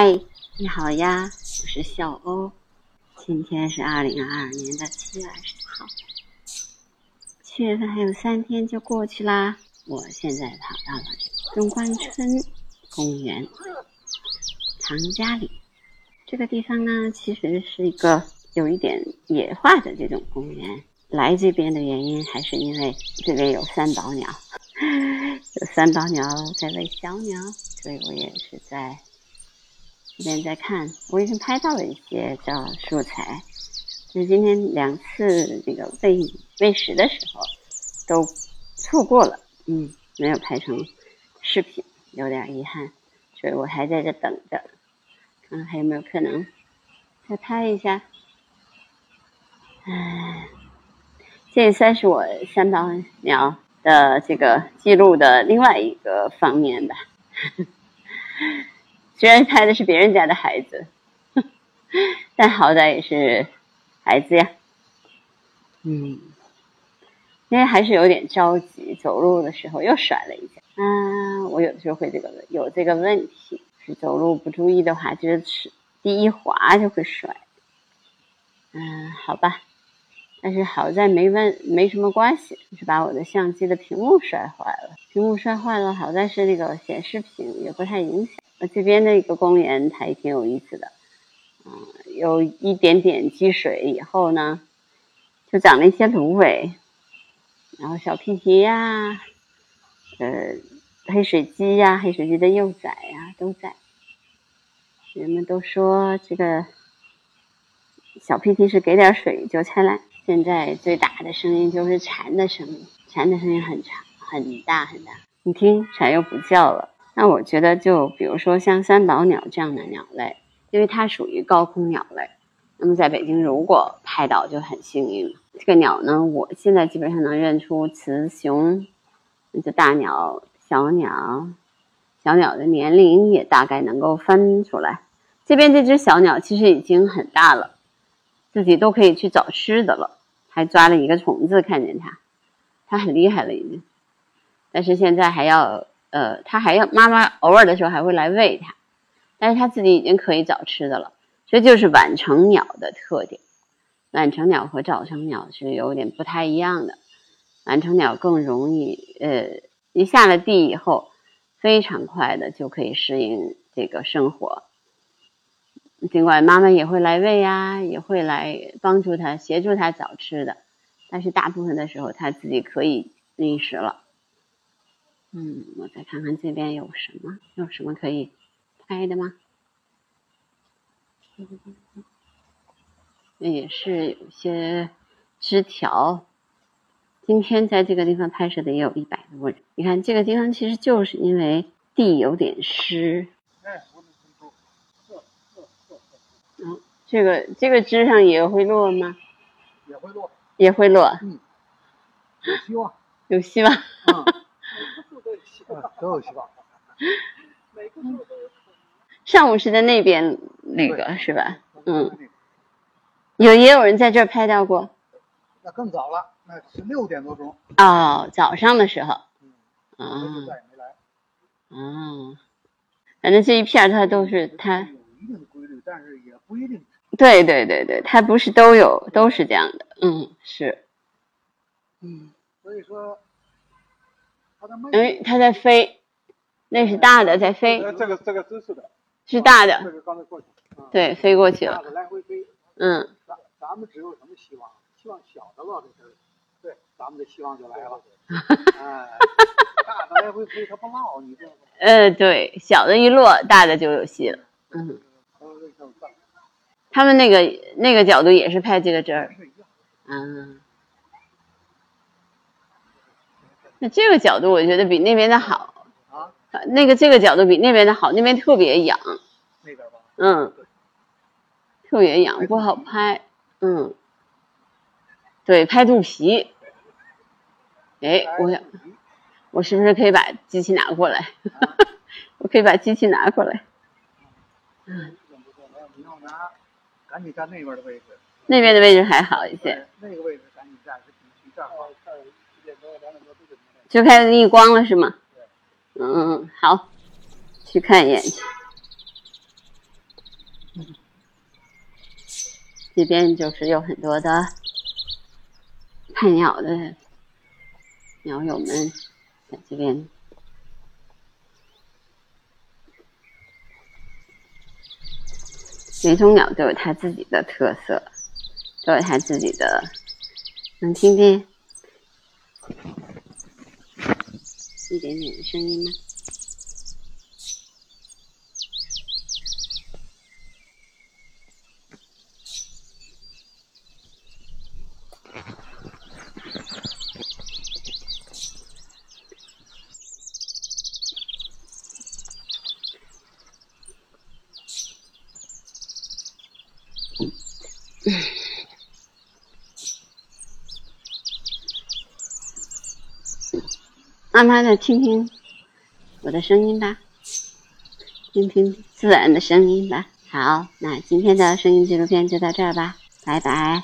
嗨，你好呀，我是小欧。今天是二零二二年的七月二十号，七月份还有三天就过去啦。我现在跑到了中关村公园唐家里这个地方呢，其实是一个有一点野化的这种公园。来这边的原因还是因为这边有三宝鸟，有三宝鸟在喂小鸟，所以我也是在。这边在看，我已经拍到了一些叫素材，就是今天两次这个喂喂食的时候都错过了，嗯，没有拍成视频，有点遗憾，所以我还在这等着，看看还有没有可能再拍一下。唉，这也算是我三宝鸟的这个记录的另外一个方面吧。虽然拍的是别人家的孩子，但好歹也是孩子呀。嗯，因为还是有点着急，走路的时候又摔了一下。嗯，我有的时候会这个有这个问题，是走路不注意的话，就是第一滑就会摔。嗯，好吧，但是好在没问没什么关系，是把我的相机的屏幕摔坏了。屏幕摔坏了，好在是那个显示屏也不太影响。那这边的一个公园还挺有意思的，嗯，有一点点积水以后呢，就长了一些芦苇，然后小屁蹄呀，呃，黑水鸡呀，黑水鸡的幼崽呀都在。人们都说这个小屁蹄是给点水就起来。现在最大的声音就是蝉的声音，蝉的声音很长很大很大。你听，蝉又不叫了。那我觉得，就比如说像三宝鸟这样的鸟类，因为它属于高空鸟类，那么在北京如果拍到就很幸运了。这个鸟呢，我现在基本上能认出雌雄，那就大鸟、小鸟，小鸟的年龄也大概能够分出来。这边这只小鸟其实已经很大了，自己都可以去找吃的了，还抓了一个虫子，看见它，它很厉害了已经，但是现在还要。呃，他还要妈妈偶尔的时候还会来喂他，但是他自己已经可以找吃的了。这就是晚成鸟的特点。晚成鸟和早成鸟是有点不太一样的。晚成鸟更容易，呃，一下了地以后，非常快的就可以适应这个生活。尽管妈妈也会来喂呀，也会来帮助它、协助它找吃的，但是大部分的时候它自己可以觅食了。嗯，我再看看这边有什么，有什么可以拍的吗？也是有些枝条。今天在这个地方拍摄的也有一百多人。你看这个地方其实就是因为地有点湿。嗯，这个这个枝上也会落吗？也会落。也会落。嗯。有希望。有希望。都有希望。上午是在那边那个是吧？嗯。有也有人在这儿拍到过。那更早了，那是六点多钟。哦，早上的时候。嗯。再也没来。哦。反正这一片它都是它。有一定的规律，但是也不一定。对对对对，它不是都有都是这样的。嗯，是。嗯。所以说。哎，它在飞，那是大的在飞。这个这个姿势的，是大的。这个刚才过去。对，飞过去了。来回飞。嗯。咱咱们只有什么希望？希望小的落在这儿对，咱们的希望就来了。哎，大的来回飞，它不落，你这。呃，对，小的一落，大的就有戏了。嗯。他们那个那个角度也是拍这个针儿。嗯。那这个角度我觉得比那边的好啊，那个这个角度比那边的好，那边特别痒。那边吧。嗯。特别痒，不好拍。嗯。对，拍肚皮。哎，我想，我是不是可以把机器拿过来？我可以把机器拿过来。嗯。你要拿，赶紧站那边的位置。那边的位置还好一些。那个位置赶紧站，是这儿好。就开始逆光了是吗？嗯，好，去看一眼去。这边就是有很多的看鸟的鸟友们在这边。每种鸟都有它自己的特色，都有它自己的，能听见。一点点的声音吗？慢慢的听听我的声音吧，听听自然的声音吧。好，那今天的声音纪录片就到这儿吧，拜拜。